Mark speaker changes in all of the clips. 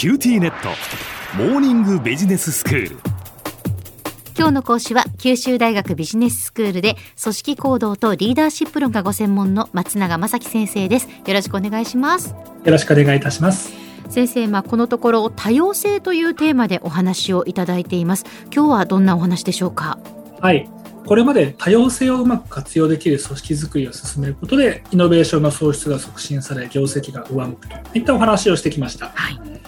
Speaker 1: QTnet。モーニングビジネススクール。
Speaker 2: 今日の講師は九州大学ビジネススクールで組織行動とリーダーシップ論がご専門の松永正樹先生です。よろしくお願いします。
Speaker 3: よろしくお願いいたします。
Speaker 2: 先生、まあ、このところ多様性というテーマでお話をいただいています。今日はどんなお話でしょうか？
Speaker 3: はい。これまで多様性をうまく活用できる組織づくりを進めることでイノベーションの創出が促進され業績が上向くといったお話をしてきました、はい、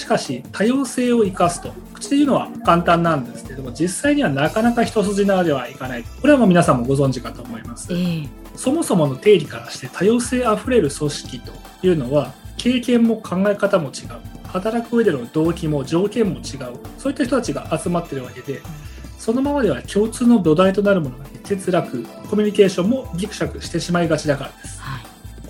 Speaker 3: しかし多様性を生かすと。口で言うのは簡単なんですけども実際にはなかなか一筋縄ではいかないこれはもう皆さんもご存知かと思います、えー、そもそもの定義からして多様性あふれる組織というのは経験も考え方も違う。働く上での動機も条件も違う。そういった人たちが集まってるわけでそのままでは共通の土台となるものが欠落コミュニケーションもギクシャクしてしまいがちだからです、はい、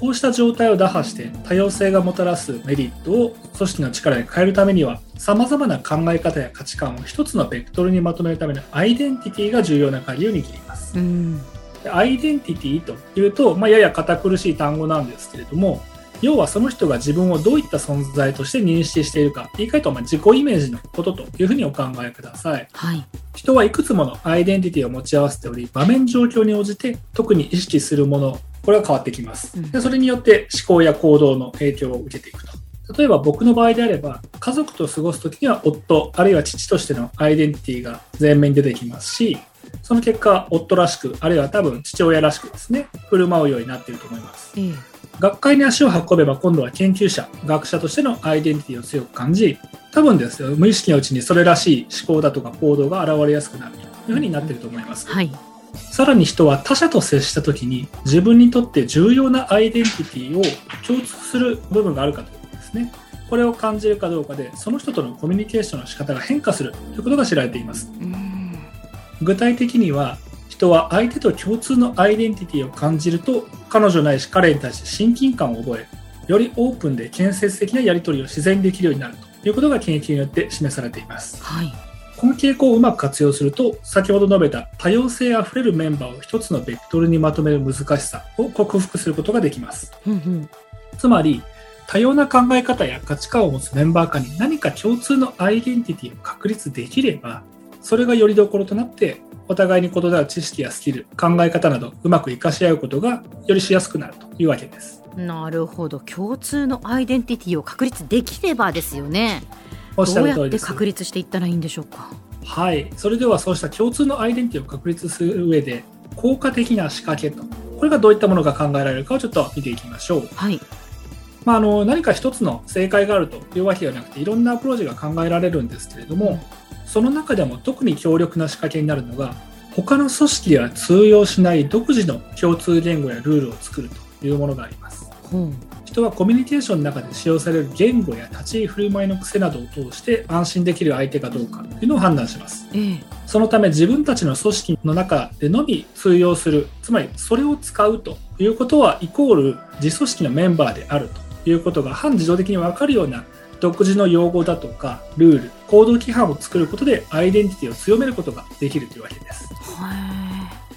Speaker 3: こうした状態を打破して多様性がもたらすメリットを組織の力に変えるためにはさまざまな考え方や価値観を一つのベクトルにまとめるためのアイデンティティが重要な鍵を握ります、アイデンティティというと、まあ、やや堅苦しい単語なんですけれども要はその人が自分をどういった存在として認識しているか言い換えるとま自己イメージのことというふうにお考えください、はい、人はいくつものアイデンティティを持ち合わせており場面状況に応じて特に意識するものこれは変わってきます、でそれによって思考や行動の影響を受けていくと。例えば僕の場合であれば家族と過ごす時には夫あるいは父としてのアイデンティティが前面に出てきますしその結果夫らしくあるいは多分父親らしくですね振る舞うようになっていると思います、うん学会に足を運べば今度は研究者学者としてのアイデンティティを強く感じ多分ですよ。無意識のうちにそれらしい思考だとか行動が現れやすくなるというふうになっていると思います、はい、さらに人は他者と接した時に自分にとって重要なアイデンティティを共通する部分があるかということですね。これを感じるかどうかでその人とのコミュニケーションの仕方が変化するということが知られています。具体的には人は相手と共通のアイデンティティを感じると彼女ないし彼に対して親近感を覚えよりオープンで建設的なやり取りを自然にできるようになるということが研究によって示されています、はい、この傾向をうまく活用すると先ほど述べた多様性あふれるメンバーを一つのベクトルにまとめる難しさを克服することができます、うんうん、つまり多様な考え方や価値観を持つメンバー間に何か共通のアイデンティティを確立できればそれがよりどころとなってお互いに異なる知識やスキル考え方などうまく活かし合うことがよりしやすくなるというわけです。
Speaker 2: なるほど。共通のアイデンティティを確立できればですよねおっしゃる通りです確立していったらいいんでしょうか？
Speaker 3: はい。それではそうした共通のアイデンティティを確立する上で効果的な仕掛けとこれがどういったものが考えられるかをちょっと見ていきましょう。はい。まあ、あの何か一つの正解があるというわけではなくていろんなアプローチが考えられるんですけれども、その中でも特に強力な仕掛けになるのが他の組織では通用しない独自の共通言語やルールを作るというものがあります。う。ん、人はコミュニケーションの中で使用される言語や立ち居振る舞いの癖などを通して安心できる相手かどうかというのを判断します。ええ、そのため自分たちの組織の中でのみ通用する、つまりそれを使うということはイコール自組織のメンバーであるということが半自動的に分かるような独自の用語だとかルール行動規範を作ることでアイデンティティを強めることができるというわけです。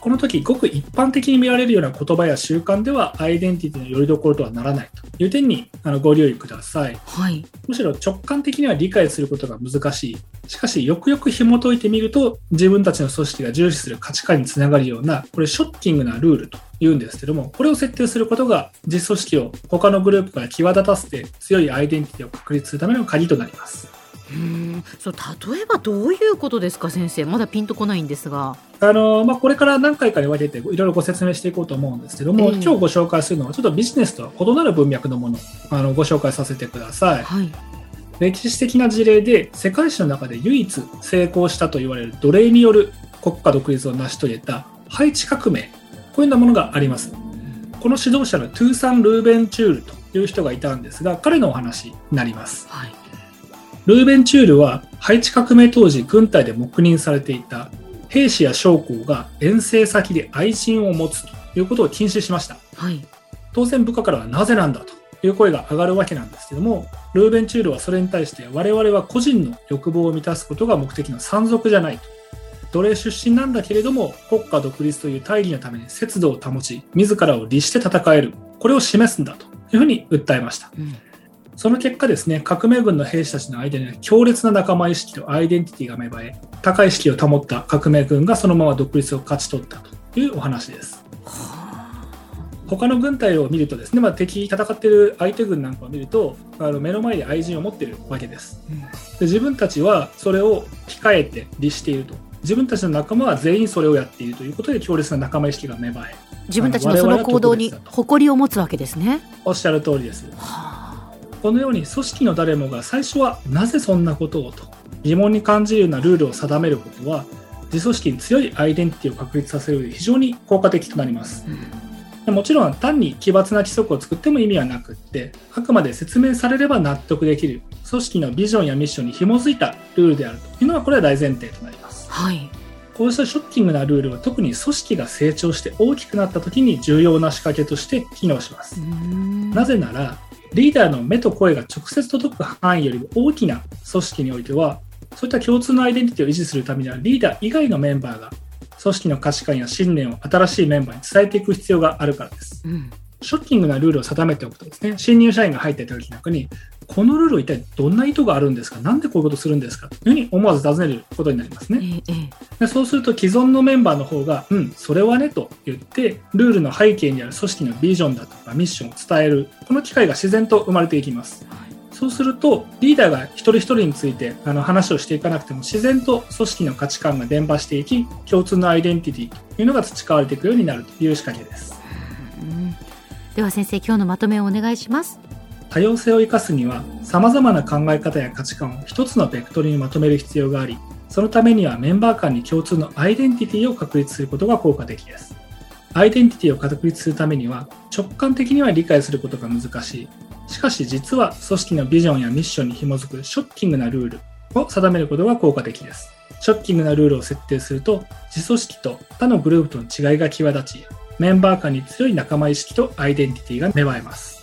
Speaker 3: この時ごく一般的に見られるような言葉や習慣ではアイデンティティのよりどころとはならないという点にあのご留意ください、はい、むしろ直感的には理解することが難しい。しかしよくよく紐解いてみると自分たちの組織が重視する価値観につながるようなこれショッキングなルールと言うんですけどもこれを設定することが実組織を他のグループから際立たせて強いアイデンティティを確立するための鍵となります
Speaker 2: うん。そう例えばどういうことですか先生。まだピンとこないんですが。
Speaker 3: あの、まあ、これから何回かに分けていろいろご説明していこうと思うんですけども、えー、今日ご紹介するのはちょっとビジネスとは異なる文脈のものあのご紹介させてください、はい、歴史的な事例で世界史の中で唯一成功したと言われる奴隷による国家独立を成し遂げたハイチ革命こういうようなものがあります。この指導者のトゥーサン・ルーベンチュールという人がいたんですが彼のお話になります、はいルーベンチュールはハイチ革命当時軍隊で黙認されていた。兵士や将校が遠征先で愛人を持つということを禁止しました、はい、当然部下からはなぜなんだという声が上がるわけなんですけどもルーベンチュールはそれに対して我々は個人の欲望を満たすことが目的の山賊じゃないと。奴隷出身なんだけれども国家独立という大義のために節度を保ち自らを律して戦える。これを示すんだというふうに訴えました、うんその結果ですね、革命軍の兵士たちの間には強烈な仲間意識とアイデンティティが芽生え、高い意識を保った革命軍がそのまま独立を勝ち取ったというお話です。他の軍隊を見るとですね、まあ、敵戦っている相手軍なんかを見るとあの目の前で愛人を持っているわけです、うん、で自分たちはそれを控えて律していると。自分たちの仲間は全員それをやっているということで強烈な仲間意識が芽生え。
Speaker 2: 自分たちのその行動に誇りを持つわけですね。
Speaker 3: おっしゃる通りです、このように組織の誰もが最初はなぜそんなことをと疑問に感じるようなルールを定めることは自組織に強いアイデンティティを確立させる上で非常に効果的となります、うん。もちろん単に奇抜な規則を作っても意味はなくってあくまで説明されれば納得できる。組織のビジョンやミッションに紐づいたルールであるというのがこれは大前提となります。
Speaker 2: はい、
Speaker 3: こうしたショッキングなルールは特に組織が成長して大きくなった時に重要な仕掛けとして機能します。なぜならリーダーの目と声が直接届く範囲よりも大きな組織においてはそういった共通のアイデンティティを維持するためにはリーダー以外のメンバーが組織の価値観や信念を新しいメンバーに伝えていく必要があるからです。うんショッキングなルールを定めておくとですね、新入社員が入っていた時なんかに、このルール一体どんな意図があるんですか？なんでこういうことするんですか？というふうに思わず尋ねることになりますね。でそうすると既存のメンバーの方が、うん、それはねと言って、ルールの背景にある組織のビジョンだとかミッションを伝える、この機会が自然と生まれていきます。そうすると、リーダーが一人一人についてあの話をしていかなくても、自然と組織の価値観が伝播していき、共通のアイデンティティというのが培われていくようになるという仕掛けです。
Speaker 2: では先生、今日のまとめをお願いします。
Speaker 3: 多様性を生かすには、様々な考え方や価値観を一つのベクトルにまとめる必要があり、そのためにはメンバー間に共通のアイデンティティを確立することが効果的です。アイデンティティを確立するためには、直感的には理解することが難しいしかし実は組織のビジョンやミッションに紐づくショッキングなルールを定めることが効果的です。ショッキングなルールを設定すると、自組織と他のグループとの違いが際立ち、メンバー間に強い仲間意識とアイデンティティが芽生えます。